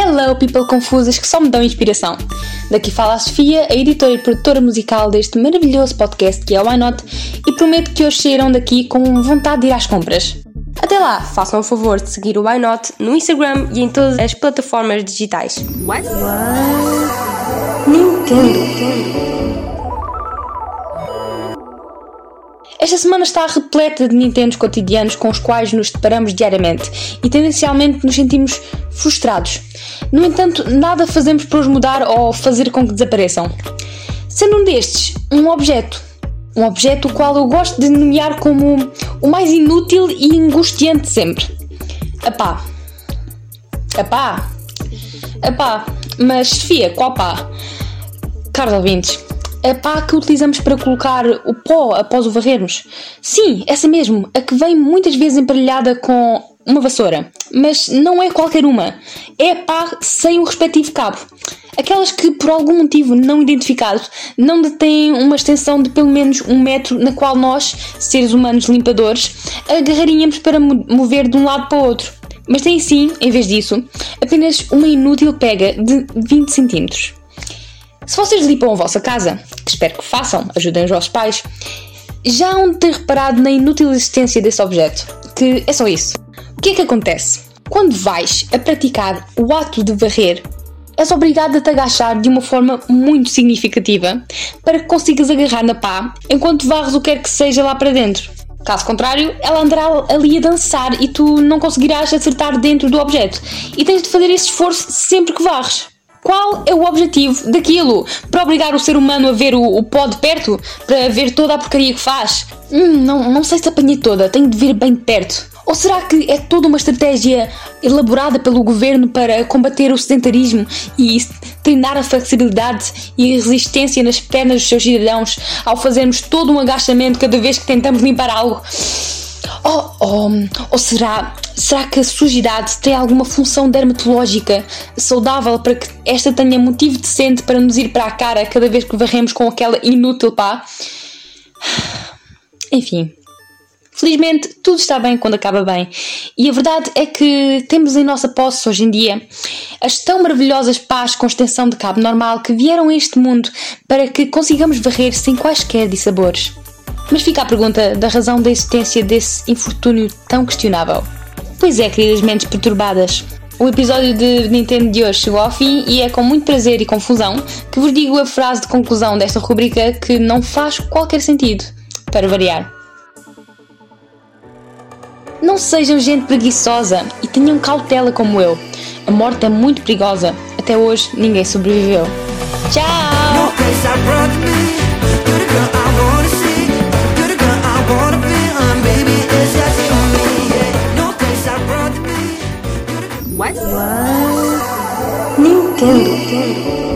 Hello, people confusas que só me dão inspiração. Daqui fala a Sofia, a editora e produtora musical deste maravilhoso podcast que é o Why Not, e prometo que hoje sairão daqui com vontade de ir às compras. Até lá, façam o favor de seguir o Why Not no Instagram e em todas as plataformas digitais. What? Nintendo. Esta semana está repleta de Nintendos cotidianos com os quais nos deparamos diariamente e tendencialmente nos sentimos frustrados. No entanto, nada fazemos para os mudar ou fazer com que desapareçam. Sendo um destes, um objeto. Um objeto o qual eu gosto de nomear como o mais inútil e angustiante de sempre. A pá. A pá. A pá. Mas, Sofia, qual pá? Caros ouvintes, a pá que utilizamos para colocar o pó após o varrermos. Sim, essa mesmo, a que vem muitas vezes emparelhada com uma vassoura. Mas não é qualquer uma. É a pá sem o respectivo cabo. Aquelas que, por algum motivo não identificado, não detêm uma extensão de pelo menos um metro na qual nós, seres humanos limpadores, agarraríamos para mover de um lado para o outro. Mas tem sim, em vez disso, apenas uma inútil pega de 20 centímetros. Se vocês limpam a vossa casa, que espero que façam, ajudem os vossos pais, já hão de ter reparado na inútil existência desse objeto, que é só isso. O que é que acontece? Quando vais a praticar o ato de varrer, és obrigado a te agachar de uma forma muito significativa para que consigas agarrar na pá enquanto varres o que quer que seja lá para dentro. Caso contrário, ela andará ali a dançar e tu não conseguirás acertar dentro do objeto e tens de fazer esse esforço sempre que varres. Qual é o objetivo daquilo? Para obrigar o ser humano a ver o, o pó de perto? Para ver toda a porcaria que faz? Hum, não, não sei se apanhei toda, tenho de ver bem de perto. Ou será que é toda uma estratégia elaborada pelo governo para combater o sedentarismo e treinar a flexibilidade e a resistência nas pernas dos seus cidadãos ao fazermos todo um agachamento cada vez que tentamos limpar algo? Ou, ou, ou será, será que a sujidade tem alguma função dermatológica saudável para que esta tenha motivo decente para nos ir para a cara cada vez que varremos com aquela inútil pá? Enfim. Felizmente, tudo está bem quando acaba bem. E a verdade é que temos em nossa posse hoje em dia as tão maravilhosas pás com extensão de cabo normal que vieram a este mundo para que consigamos varrer sem quaisquer dissabores. Mas fica a pergunta da razão da existência desse infortúnio tão questionável. Pois é, queridas mentes perturbadas. O episódio de Nintendo de hoje chegou ao fim e é com muito prazer e confusão que vos digo a frase de conclusão desta rubrica que não faz qualquer sentido, para variar. Não sejam gente preguiçosa e tenham cautela como eu. A morte é muito perigosa. Até hoje ninguém sobreviveu. Tchau! What? Nintendo.